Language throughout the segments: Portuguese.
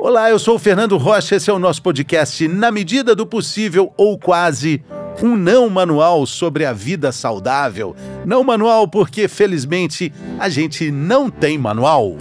Olá, eu sou o Fernando Rocha, esse é o nosso podcast Na Medida do Possível ou Quase, um não manual sobre a vida saudável. Não manual porque, felizmente, a gente não tem manual.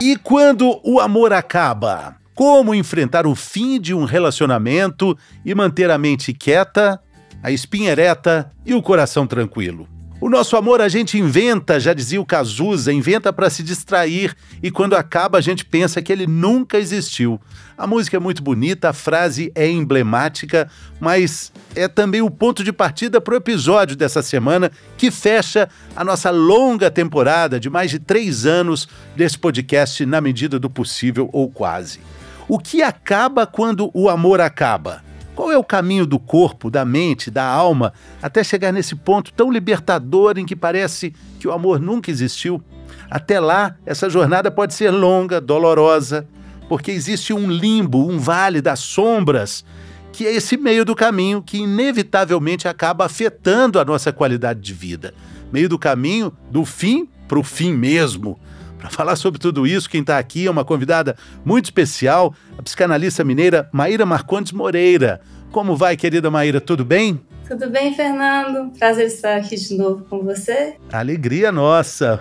E quando o amor acaba? Como enfrentar o fim de um relacionamento e manter a mente quieta, a espinha ereta e o coração tranquilo? O nosso amor a gente inventa, já dizia o Cazuza, inventa para se distrair e quando acaba a gente pensa que ele nunca existiu. A música é muito bonita, a frase é emblemática, mas é também o ponto de partida para o episódio dessa semana que fecha a nossa longa temporada de mais de três anos desse podcast na medida do possível ou quase. O que acaba quando o amor acaba? Qual é o caminho do corpo, da mente, da alma, até chegar nesse ponto tão libertador em que parece que o amor nunca existiu? Até lá, essa jornada pode ser longa, dolorosa, porque existe um limbo, um vale das sombras, que é esse meio do caminho que inevitavelmente acaba afetando a nossa qualidade de vida. Meio do caminho do fim para o fim mesmo. Para falar sobre tudo isso, quem está aqui é uma convidada muito especial, a psicanalista mineira Maíra Marcondes Moreira. Como vai, querida Maíra? Tudo bem? Tudo bem, Fernando? Prazer estar aqui de novo com você. Alegria nossa.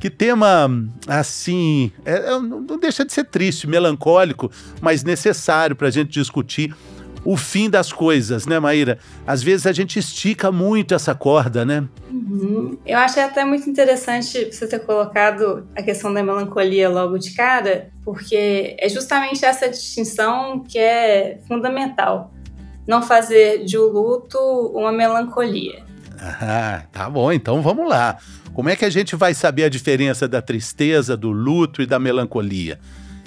Que tema, assim, é, é, não deixa de ser triste, melancólico, mas necessário para a gente discutir o fim das coisas, né, Maíra? Às vezes a gente estica muito essa corda, né? Uhum. Eu achei até muito interessante você ter colocado a questão da melancolia logo de cara, porque é justamente essa distinção que é fundamental. Não fazer de o luto uma melancolia. Ah, tá bom, então vamos lá. Como é que a gente vai saber a diferença da tristeza, do luto e da melancolia?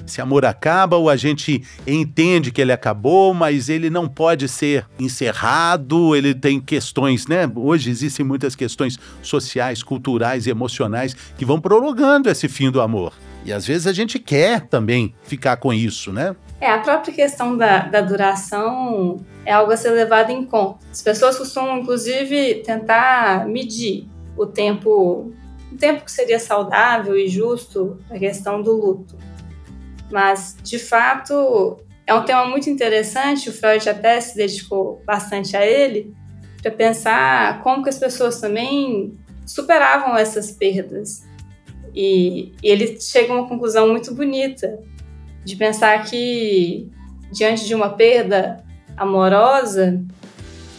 Esse amor acaba ou a gente entende que ele acabou, mas ele não pode ser encerrado, ele tem questões, né? Hoje existem muitas questões sociais, culturais e emocionais que vão prolongando esse fim do amor. E às vezes a gente quer também ficar com isso, né? É, a própria questão da, da duração é algo a ser levado em conta. As pessoas costumam, inclusive, tentar medir o tempo, o tempo que seria saudável e justo a questão do luto. Mas, de fato, é um tema muito interessante, o Freud até se dedicou bastante a ele, para pensar como que as pessoas também superavam essas perdas. E, e ele chega a uma conclusão muito bonita, de pensar que, diante de uma perda amorosa,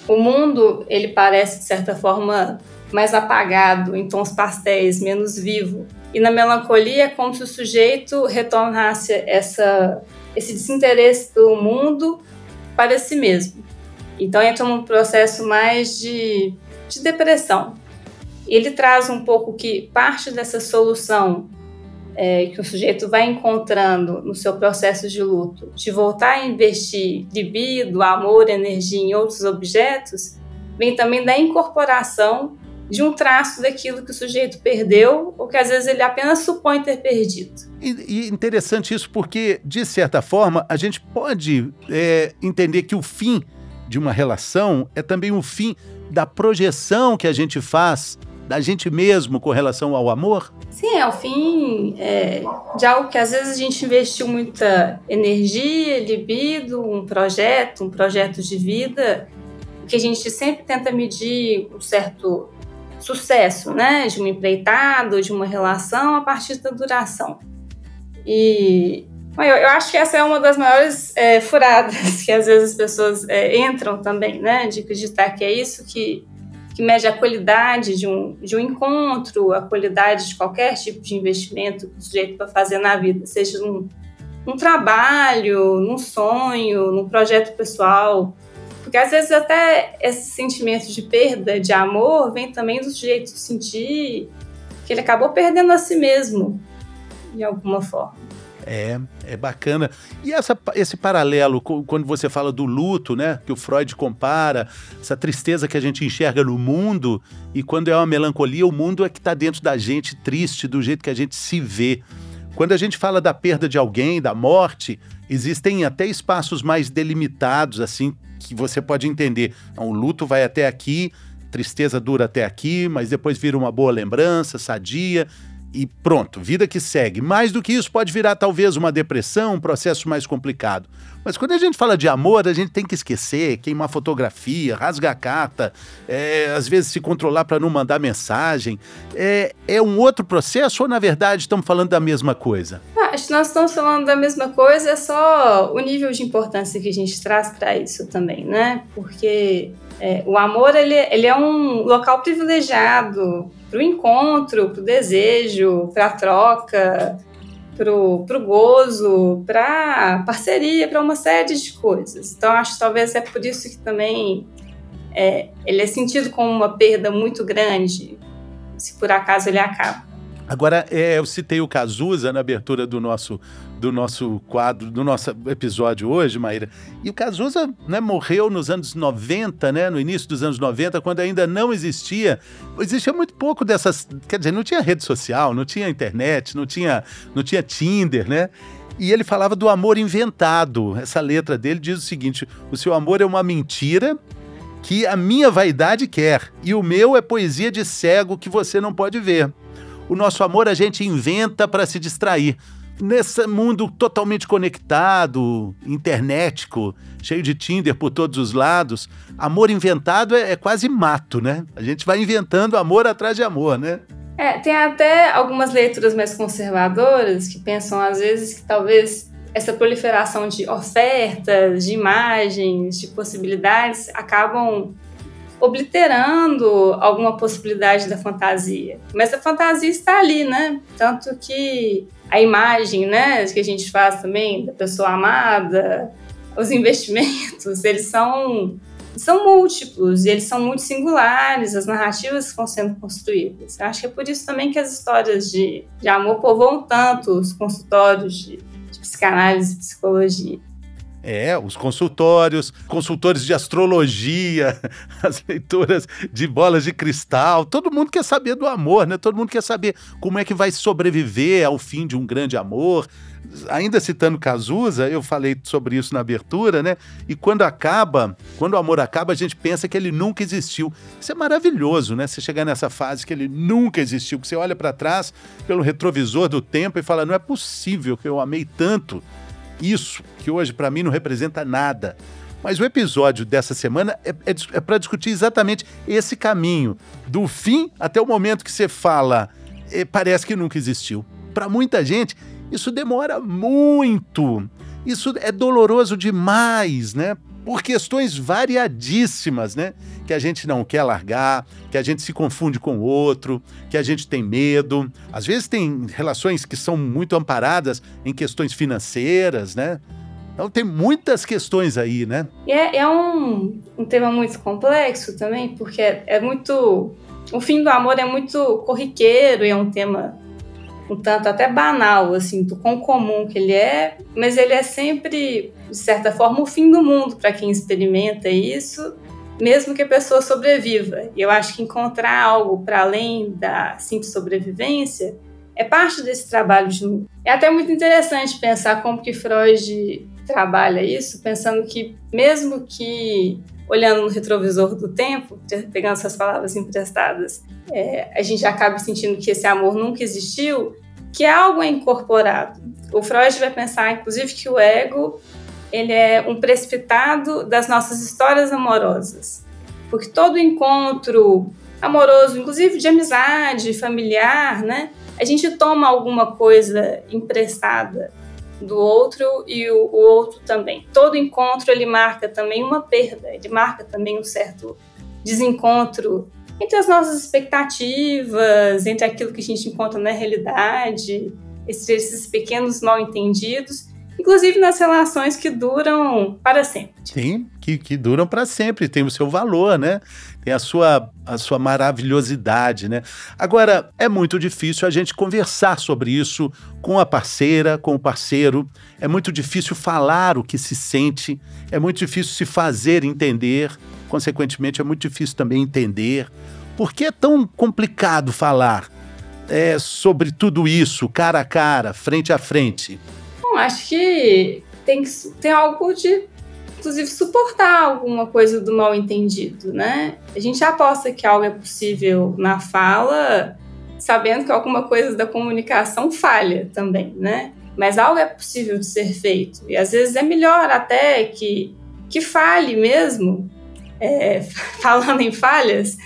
o mundo ele parece, de certa forma, mais apagado, em tons pastéis, menos vivo. E na melancolia é como se o sujeito retornasse essa, esse desinteresse do mundo para si mesmo. Então entra num processo mais de, de depressão. Ele traz um pouco que parte dessa solução é, que o sujeito vai encontrando no seu processo de luto, de voltar a investir libido, amor, energia em outros objetos, vem também da incorporação de um traço daquilo que o sujeito perdeu ou que às vezes ele apenas supõe ter perdido. E, e interessante isso porque, de certa forma, a gente pode é, entender que o fim de uma relação é também o fim da projeção que a gente faz da gente mesmo com relação ao amor? Sim, é o fim é, de algo que às vezes a gente investiu muita energia, libido, um projeto, um projeto de vida, que a gente sempre tenta medir um certo sucesso, né, de uma empreitada, de uma relação a partir da duração. E eu, eu acho que essa é uma das maiores é, furadas que às vezes as pessoas é, entram também, né, de acreditar que é isso que, que mede a qualidade de um, de um encontro, a qualidade de qualquer tipo de investimento que o sujeito vai fazer na vida, seja num, num trabalho, num sonho, num projeto pessoal, porque às vezes até esse sentimento de perda, de amor, vem também do sujeito sentir que ele acabou perdendo a si mesmo, de alguma forma. É, é bacana. E essa, esse paralelo, quando você fala do luto, né? Que o Freud compara, essa tristeza que a gente enxerga no mundo, e quando é uma melancolia, o mundo é que está dentro da gente, triste, do jeito que a gente se vê. Quando a gente fala da perda de alguém, da morte, existem até espaços mais delimitados, assim, que você pode entender. Então, o luto vai até aqui, tristeza dura até aqui, mas depois vira uma boa lembrança, sadia e pronto, vida que segue. Mais do que isso, pode virar talvez uma depressão, um processo mais complicado. Mas quando a gente fala de amor, a gente tem que esquecer, queimar fotografia, rasgar carta, é, às vezes se controlar para não mandar mensagem. É, é um outro processo ou, na verdade, estamos falando da mesma coisa? Ah, acho que nós estamos falando da mesma coisa, é só o nível de importância que a gente traz para isso também, né? Porque é, o amor ele, ele é um local privilegiado para o encontro, para o desejo, para a troca, para o gozo, para parceria, para uma série de coisas. Então, acho que talvez é por isso que também é, ele é sentido como uma perda muito grande, se por acaso ele acaba. Agora, é, eu citei o Cazuza na abertura do nosso, do nosso quadro, do nosso episódio hoje, Maíra. E o Cazuza né, morreu nos anos 90, né, no início dos anos 90, quando ainda não existia. Existia muito pouco dessas. Quer dizer, não tinha rede social, não tinha internet, não tinha, não tinha Tinder, né? E ele falava do amor inventado. Essa letra dele diz o seguinte: o seu amor é uma mentira que a minha vaidade quer, e o meu é poesia de cego que você não pode ver. O nosso amor a gente inventa para se distrair. Nesse mundo totalmente conectado, internetico, cheio de Tinder por todos os lados, amor inventado é, é quase mato, né? A gente vai inventando amor atrás de amor, né? É, tem até algumas leituras mais conservadoras que pensam, às vezes, que talvez essa proliferação de ofertas, de imagens, de possibilidades acabam obliterando alguma possibilidade da fantasia. Mas a fantasia está ali, né? Tanto que a imagem, né, que a gente faz também da pessoa amada, os investimentos, eles são são múltiplos e eles são muito singulares, as narrativas que estão sendo construídas. Eu acho que é por isso também que as histórias de, de amor povoam tanto os consultórios de, de psicanálise e psicologia. É, os consultórios, consultores de astrologia, as leituras de bolas de cristal, todo mundo quer saber do amor, né? Todo mundo quer saber como é que vai sobreviver ao fim de um grande amor. Ainda citando Cazuza, eu falei sobre isso na abertura, né? E quando acaba, quando o amor acaba, a gente pensa que ele nunca existiu. Isso é maravilhoso, né? Você chegar nessa fase que ele nunca existiu, que você olha para trás pelo retrovisor do tempo e fala: não é possível que eu amei tanto isso, que hoje para mim não representa nada. Mas o episódio dessa semana é, é, é para discutir exatamente esse caminho, do fim até o momento que você fala, é, parece que nunca existiu. Para muita gente, isso demora muito. Isso é doloroso demais, né? Por questões variadíssimas, né? Que a gente não quer largar, que a gente se confunde com o outro, que a gente tem medo. Às vezes tem relações que são muito amparadas em questões financeiras, né? Então tem muitas questões aí, né? É, é um, um tema muito complexo também, porque é, é muito. O fim do amor é muito corriqueiro e é um tema um tanto até banal, assim, do quão comum que ele é, mas ele é sempre, de certa forma, o fim do mundo para quem experimenta isso, mesmo que a pessoa sobreviva. E eu acho que encontrar algo para além da simples sobrevivência é parte desse trabalho de luto. É até muito interessante pensar como que Freud trabalha isso, pensando que mesmo que olhando no retrovisor do tempo, pegando essas palavras emprestadas, é, a gente acaba sentindo que esse amor nunca existiu, que algo é incorporado. O Freud vai pensar, inclusive, que o ego ele é um precipitado das nossas histórias amorosas, porque todo encontro amoroso, inclusive de amizade, familiar, né, a gente toma alguma coisa emprestada do outro e o, o, outro também. Todo encontro ele marca também uma perda, ele marca também um certo desencontro entre as nossas expectativas, entre aquilo que a gente encontra na realidade, esses pequenos mal entendidos, inclusive nas relações que duram para sempre. Sim, que, que duram para sempre, tem o seu valor, né? Tem a sua, a sua maravilhosidade, né? Agora, é muito difícil a gente conversar sobre isso com a parceira, com o parceiro. É muito difícil falar o que se sente, é muito difícil se fazer entender, consequentemente, é muito difícil também entender. Por que é tão complicado falar é, sobre tudo isso, cara a cara, frente a frente? Bom, acho que tem, tem algo de inclusive, suportar alguma coisa do mal entendido, né? A gente aposta que algo é possível na fala, sabendo que alguma coisa da comunicação falha também, né? Mas algo é possível de ser feito. E às vezes é melhor até que, que fale mesmo, é, falando em falhas,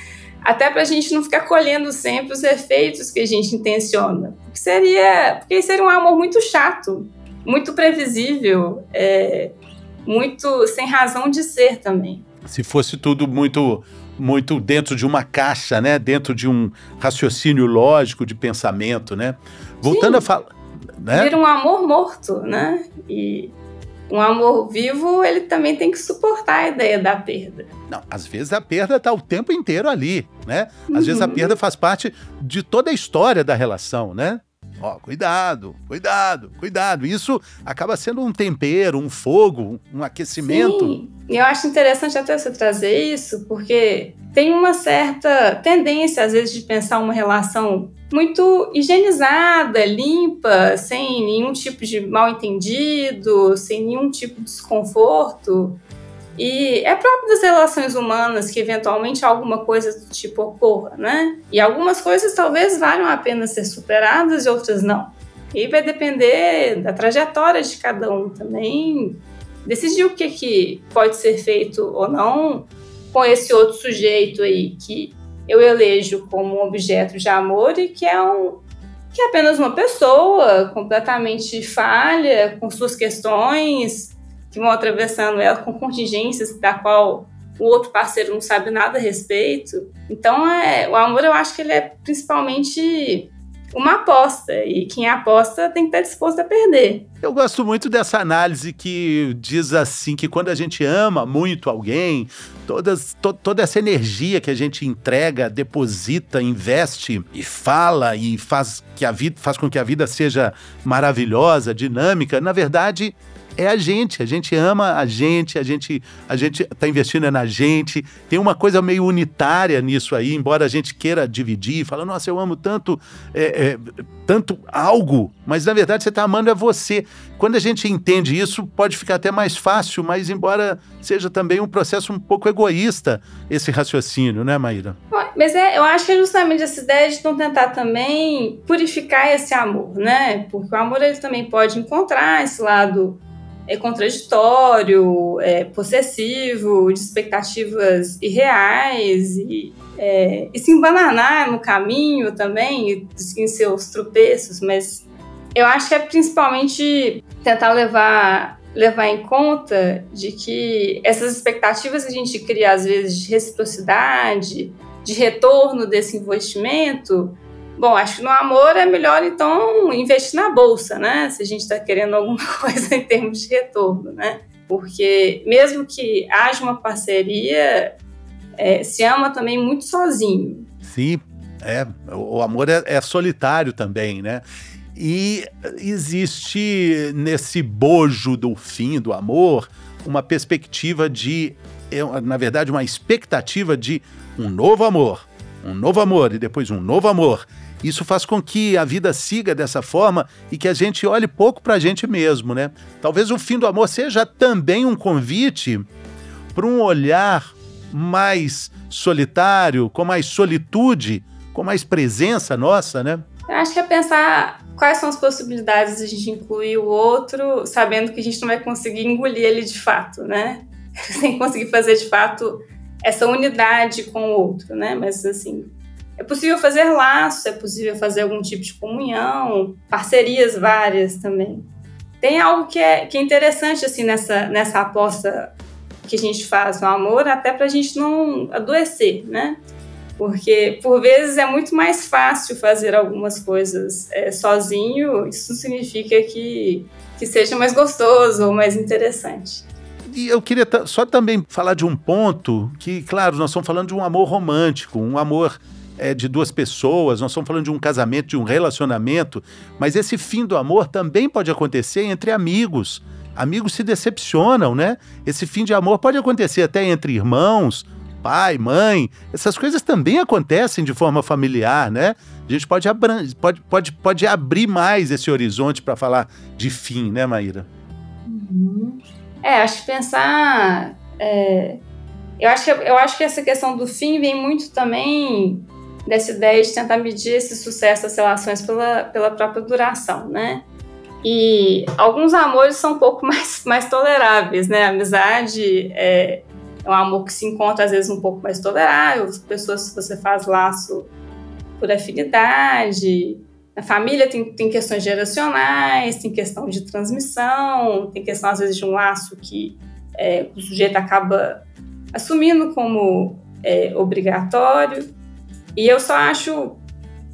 até para a gente não ficar colhendo sempre os efeitos que a gente intenciona. Porque seria, porque seria um amor muito chato, muito previsível, é, muito sem razão de ser também. Se fosse tudo muito muito dentro de uma caixa, né? Dentro de um raciocínio lógico de pensamento, né? Voltando Sim. a falar, né? Vira um amor morto, né? E um amor vivo, ele também tem que suportar a ideia da perda. Não, às vezes a perda está o tempo inteiro ali, né? Às uhum. vezes a uhum. perda faz parte de toda a história da relação, né? Ó, cuidado, cuidado, cuidado. Isso acaba sendo um tempero, um fogo, um aquecimento. Sim. Eu acho interessante até você trazer isso, porque tem uma certa tendência, às vezes, de pensar uma relação muito higienizada, limpa, sem nenhum tipo de mal entendido, sem nenhum tipo de desconforto. E é próprio das relações humanas que eventualmente alguma coisa do tipo ocorra, né? E algumas coisas talvez valham a pena ser superadas e outras não. E vai depender da trajetória de cada um também. Decidir o que, que pode ser feito ou não com esse outro sujeito aí que eu elejo como um objeto de amor e que é um que é apenas uma pessoa completamente falha com suas questões que vão atravessando ela com contingências da qual o outro parceiro não sabe nada a respeito. Então, é, o amor eu acho que ele é principalmente uma aposta e quem aposta tem que estar disposto a perder. Eu gosto muito dessa análise que diz assim que quando a gente ama muito alguém, todas, to, toda essa energia que a gente entrega, deposita, investe e fala e faz que a vida faz com que a vida seja maravilhosa, dinâmica, na verdade é a gente. A gente ama a gente, a gente a gente está investindo na gente. Tem uma coisa meio unitária nisso aí, embora a gente queira dividir, fala, nossa, eu amo tanto, é, é, tanto algo, mas na verdade você está amando é você. Quando a gente entende isso, pode ficar até mais fácil, mas embora seja também um processo um pouco egoísta esse raciocínio, né, Maíra? Mas é, eu acho que é justamente essa ideia de não tentar também purificar esse amor, né? Porque o amor ele também pode encontrar esse lado é contraditório, é possessivo, de expectativas irreais e, é, e se embananar no caminho também, em seus tropeços, mas eu acho que é principalmente tentar levar levar em conta de que essas expectativas que a gente cria às vezes de reciprocidade, de retorno desse investimento, Bom, acho que no amor é melhor então investir na bolsa, né? Se a gente está querendo alguma coisa em termos de retorno, né? Porque mesmo que haja uma parceria, é, se ama também muito sozinho. Sim, é. O amor é, é solitário também, né? E existe nesse bojo do fim do amor uma perspectiva de, é, na verdade, uma expectativa de um novo amor, um novo amor e depois um novo amor isso faz com que a vida siga dessa forma e que a gente olhe pouco para a gente mesmo, né? Talvez o fim do amor seja também um convite para um olhar mais solitário, com mais solitude, com mais presença nossa, né? Eu acho que é pensar quais são as possibilidades de a gente incluir o outro, sabendo que a gente não vai conseguir engolir ele de fato, né? Sem conseguir fazer de fato essa unidade com o outro, né? Mas assim, é possível fazer laços, é possível fazer algum tipo de comunhão, parcerias várias também. Tem algo que é, que é interessante assim nessa, nessa aposta que a gente faz no amor, até para a gente não adoecer, né? Porque por vezes é muito mais fácil fazer algumas coisas é, sozinho, isso significa que, que seja mais gostoso ou mais interessante. E eu queria só também falar de um ponto que, claro, nós estamos falando de um amor romântico, um amor é, de duas pessoas, nós estamos falando de um casamento, de um relacionamento, mas esse fim do amor também pode acontecer entre amigos. Amigos se decepcionam, né? Esse fim de amor pode acontecer até entre irmãos, pai, mãe. Essas coisas também acontecem de forma familiar, né? A gente pode, pode, pode, pode abrir mais esse horizonte para falar de fim, né, Maíra? Uhum. É, acho que pensar. É, eu, acho que, eu acho que essa questão do fim vem muito também dessa ideia de tentar medir esse sucesso das relações pela, pela própria duração, né? E alguns amores são um pouco mais, mais toleráveis, né? Amizade é, é um amor que se encontra às vezes um pouco mais tolerável, pessoas que você faz laço por afinidade. A família tem, tem questões geracionais, tem questão de transmissão, tem questão às vezes de um laço que é, o sujeito acaba assumindo como é, obrigatório. E eu só acho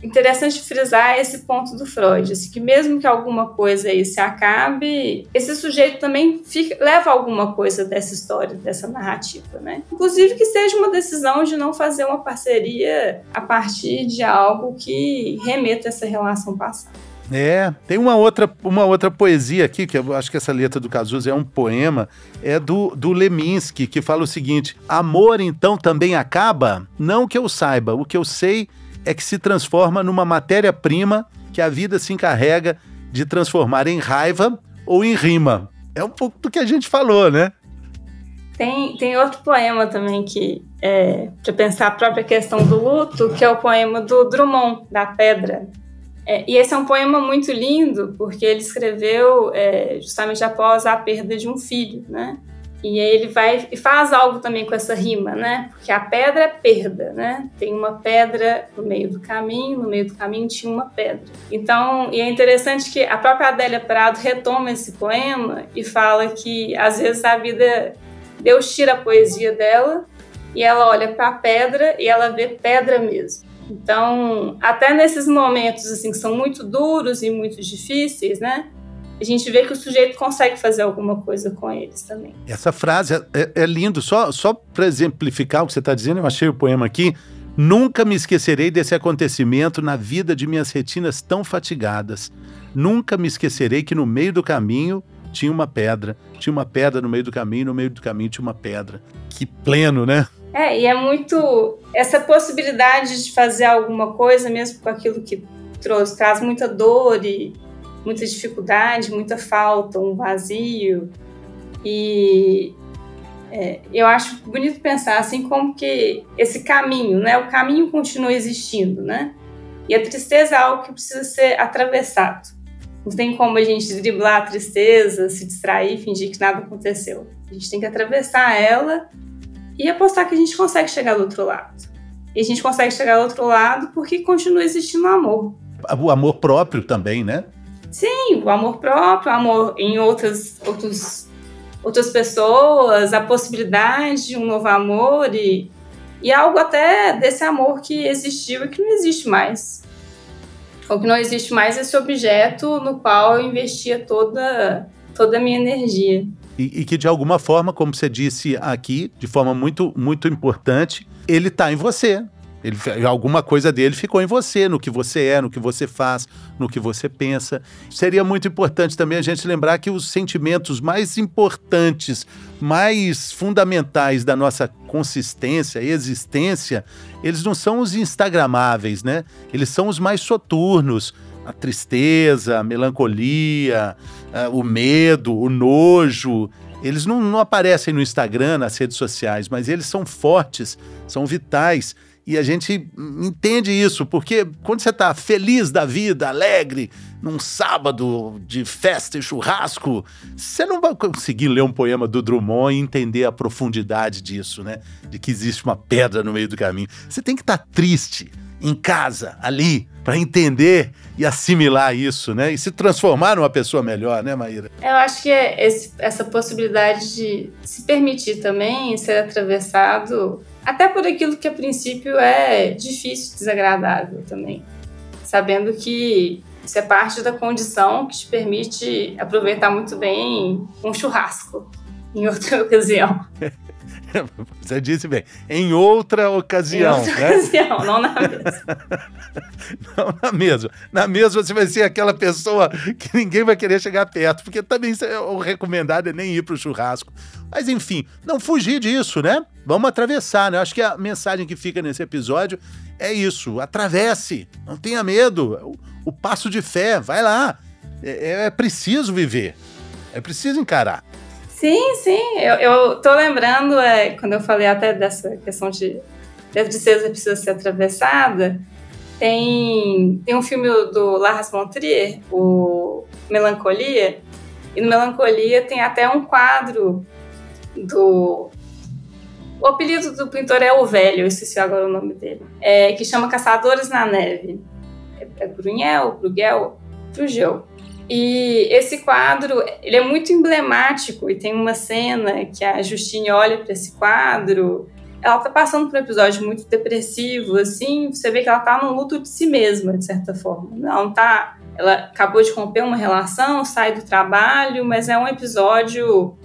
interessante frisar esse ponto do Freud, assim, que mesmo que alguma coisa aí se acabe, esse sujeito também fica, leva alguma coisa dessa história, dessa narrativa, né? Inclusive que seja uma decisão de não fazer uma parceria a partir de algo que remeta essa relação passada. É, tem uma outra, uma outra poesia aqui, que eu acho que essa letra do Cazuza é um poema, é do, do Leminski, que fala o seguinte: Amor então também acaba? Não que eu saiba, o que eu sei é que se transforma numa matéria-prima que a vida se encarrega de transformar em raiva ou em rima. É um pouco do que a gente falou, né? Tem, tem outro poema também que é para pensar a própria questão do luto, que é o poema do Drummond, da Pedra. É, e esse é um poema muito lindo, porque ele escreveu é, justamente após a perda de um filho, né? E aí ele vai e faz algo também com essa rima, né? Porque a pedra é perda, né? Tem uma pedra no meio do caminho, no meio do caminho tinha uma pedra. Então, e é interessante que a própria Adélia Prado retoma esse poema e fala que às vezes a vida Deus tira a poesia dela e ela olha para a pedra e ela vê pedra mesmo. Então, até nesses momentos assim que são muito duros e muito difíceis, né? A gente vê que o sujeito consegue fazer alguma coisa com eles também. Essa frase é, é, é lindo, só, só para exemplificar o que você está dizendo, eu achei o poema aqui. Nunca me esquecerei desse acontecimento na vida de minhas retinas tão fatigadas. Nunca me esquecerei que no meio do caminho tinha uma pedra. Tinha uma pedra no meio do caminho, no meio do caminho tinha uma pedra. Que pleno, né? É, e é muito essa possibilidade de fazer alguma coisa mesmo com aquilo que trouxe, traz muita dor e muita dificuldade, muita falta, um vazio. E é, eu acho bonito pensar assim como que esse caminho, né? O caminho continua existindo, né? E a tristeza é algo que precisa ser atravessado. Não tem como a gente driblar a tristeza, se distrair, fingir que nada aconteceu. A gente tem que atravessar ela e apostar que a gente consegue chegar do outro lado. E a gente consegue chegar do outro lado porque continua existindo o amor. O amor próprio também, né? Sim, o amor próprio, o amor em outras, outros, outras pessoas, a possibilidade de um novo amor e, e algo até desse amor que existiu e que não existe mais. Ou que não existe mais esse objeto no qual eu investia toda, toda a minha energia. E, e, que de alguma forma, como você disse aqui, de forma muito, muito importante, ele está em você. Ele, alguma coisa dele ficou em você, no que você é, no que você faz, no que você pensa. Seria muito importante também a gente lembrar que os sentimentos mais importantes, mais fundamentais da nossa consistência, existência, eles não são os instagramáveis, né? Eles são os mais soturnos. A tristeza, a melancolia, o medo, o nojo, eles não, não aparecem no Instagram, nas redes sociais, mas eles são fortes, são vitais. E a gente entende isso, porque quando você está feliz da vida, alegre, num sábado de festa e churrasco, você não vai conseguir ler um poema do Drummond e entender a profundidade disso, né? De que existe uma pedra no meio do caminho. Você tem que estar tá triste em casa, ali, para entender e assimilar isso, né? E se transformar numa pessoa melhor, né, Maíra? Eu acho que é esse, essa possibilidade de se permitir também ser atravessado até por aquilo que a princípio é difícil, desagradável também. Sabendo que isso é parte da condição que te permite aproveitar muito bem um churrasco em outra ocasião. Você disse bem, em outra ocasião. Em outra né? ocasião, não na mesma. não na mesma. Na mesma você vai ser aquela pessoa que ninguém vai querer chegar perto, porque também é o recomendado é nem ir para o churrasco. Mas enfim, não fugir disso, né? Vamos atravessar, né? Acho que a mensagem que fica nesse episódio é isso: atravesse, não tenha medo. O, o passo de fé, vai lá. É, é preciso viver, é preciso encarar. Sim, sim. Eu, eu tô lembrando, é, quando eu falei até dessa questão de a tristeza precisa ser atravessada, tem, tem um filme do Lars von Trier, o Melancolia, e no Melancolia tem até um quadro do. O apelido do pintor é o Velho, eu esqueci agora o nome dele, é, que chama Caçadores na Neve. É, é Brunel, Bruguel, Brugel. E esse quadro, ele é muito emblemático e tem uma cena que a Justine olha para esse quadro, ela tá passando por um episódio muito depressivo, assim, você vê que ela tá no luto de si mesma, de certa forma. Ela não tá, ela acabou de romper uma relação, sai do trabalho, mas é um episódio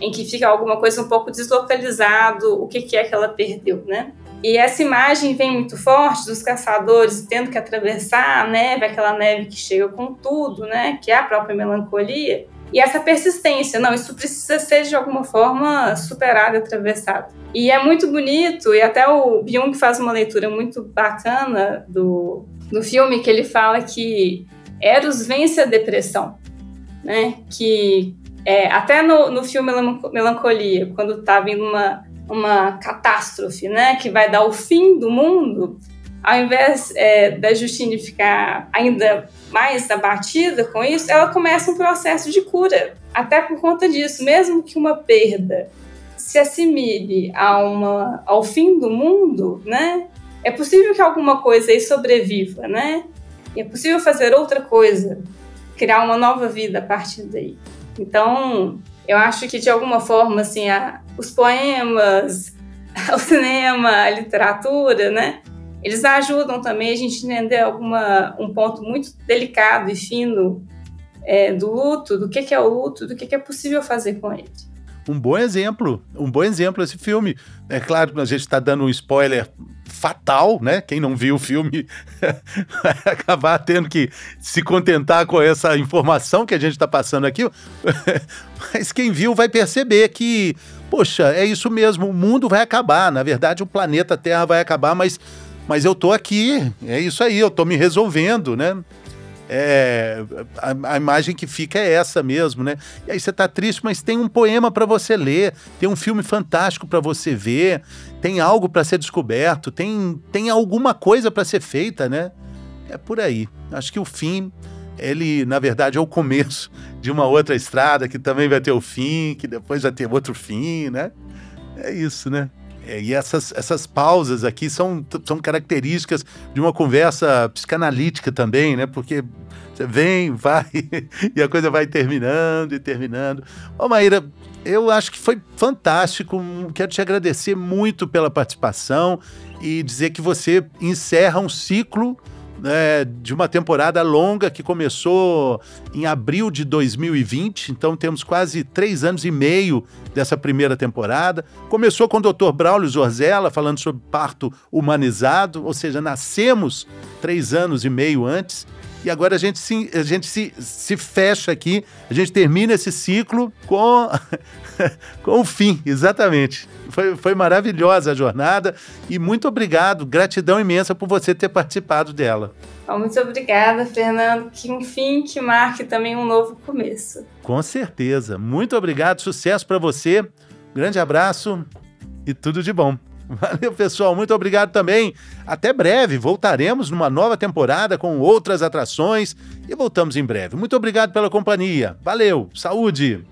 em que fica alguma coisa um pouco deslocalizado, o que, que é que ela perdeu, né? E essa imagem vem muito forte dos caçadores tendo que atravessar a neve, aquela neve que chega com tudo, né? Que é a própria melancolia. E essa persistência, não, isso precisa ser de alguma forma superado atravessado. E é muito bonito, e até o Byung faz uma leitura muito bacana do, do filme, que ele fala que Eros vence a depressão, né? Que é, até no, no filme Melancolia, quando tá vindo uma, uma catástrofe, né? Que vai dar o fim do mundo, ao invés é, da Justine ficar ainda mais abatida com isso, ela começa um processo de cura. Até por conta disso, mesmo que uma perda se assimile a uma, ao fim do mundo, né? É possível que alguma coisa aí sobreviva, né? E é possível fazer outra coisa, criar uma nova vida a partir daí. Então, eu acho que de alguma forma, assim, a, os poemas, o cinema, a literatura, né? Eles ajudam também a gente entender alguma, um ponto muito delicado e fino é, do luto, do que, que é o luto, do que, que é possível fazer com ele. Um bom exemplo, um bom exemplo esse filme. É claro que a gente está dando um spoiler fatal, né? Quem não viu o filme vai acabar tendo que se contentar com essa informação que a gente está passando aqui. Mas quem viu vai perceber que, poxa, é isso mesmo, o mundo vai acabar. Na verdade, o planeta Terra vai acabar, mas mas eu tô aqui, é isso aí, eu tô me resolvendo, né? É, a, a, imagem que fica é essa mesmo, né? E aí você tá triste, mas tem um poema para você ler, tem um filme fantástico para você ver, tem algo para ser descoberto, tem, tem alguma coisa para ser feita, né? É por aí. Acho que o fim, ele na verdade é o começo de uma outra estrada que também vai ter o fim, que depois vai ter outro fim, né? É isso, né? É, e essas, essas pausas aqui são, são características de uma conversa psicanalítica também, né? Porque você vem, vai, e a coisa vai terminando e terminando. Ô, Maíra, eu acho que foi fantástico. Quero te agradecer muito pela participação e dizer que você encerra um ciclo é, de uma temporada longa que começou em abril de 2020, então temos quase três anos e meio dessa primeira temporada. Começou com o Dr. Braulio Zorzella falando sobre parto humanizado, ou seja, nascemos três anos e meio antes. E agora a gente, se, a gente se, se fecha aqui, a gente termina esse ciclo com, com o fim, exatamente. Foi, foi maravilhosa a jornada e muito obrigado, gratidão imensa por você ter participado dela. Muito obrigada, Fernando. Que um fim que marque também um novo começo. Com certeza. Muito obrigado, sucesso para você. Grande abraço e tudo de bom. Valeu, pessoal. Muito obrigado também. Até breve. Voltaremos numa nova temporada com outras atrações e voltamos em breve. Muito obrigado pela companhia. Valeu. Saúde.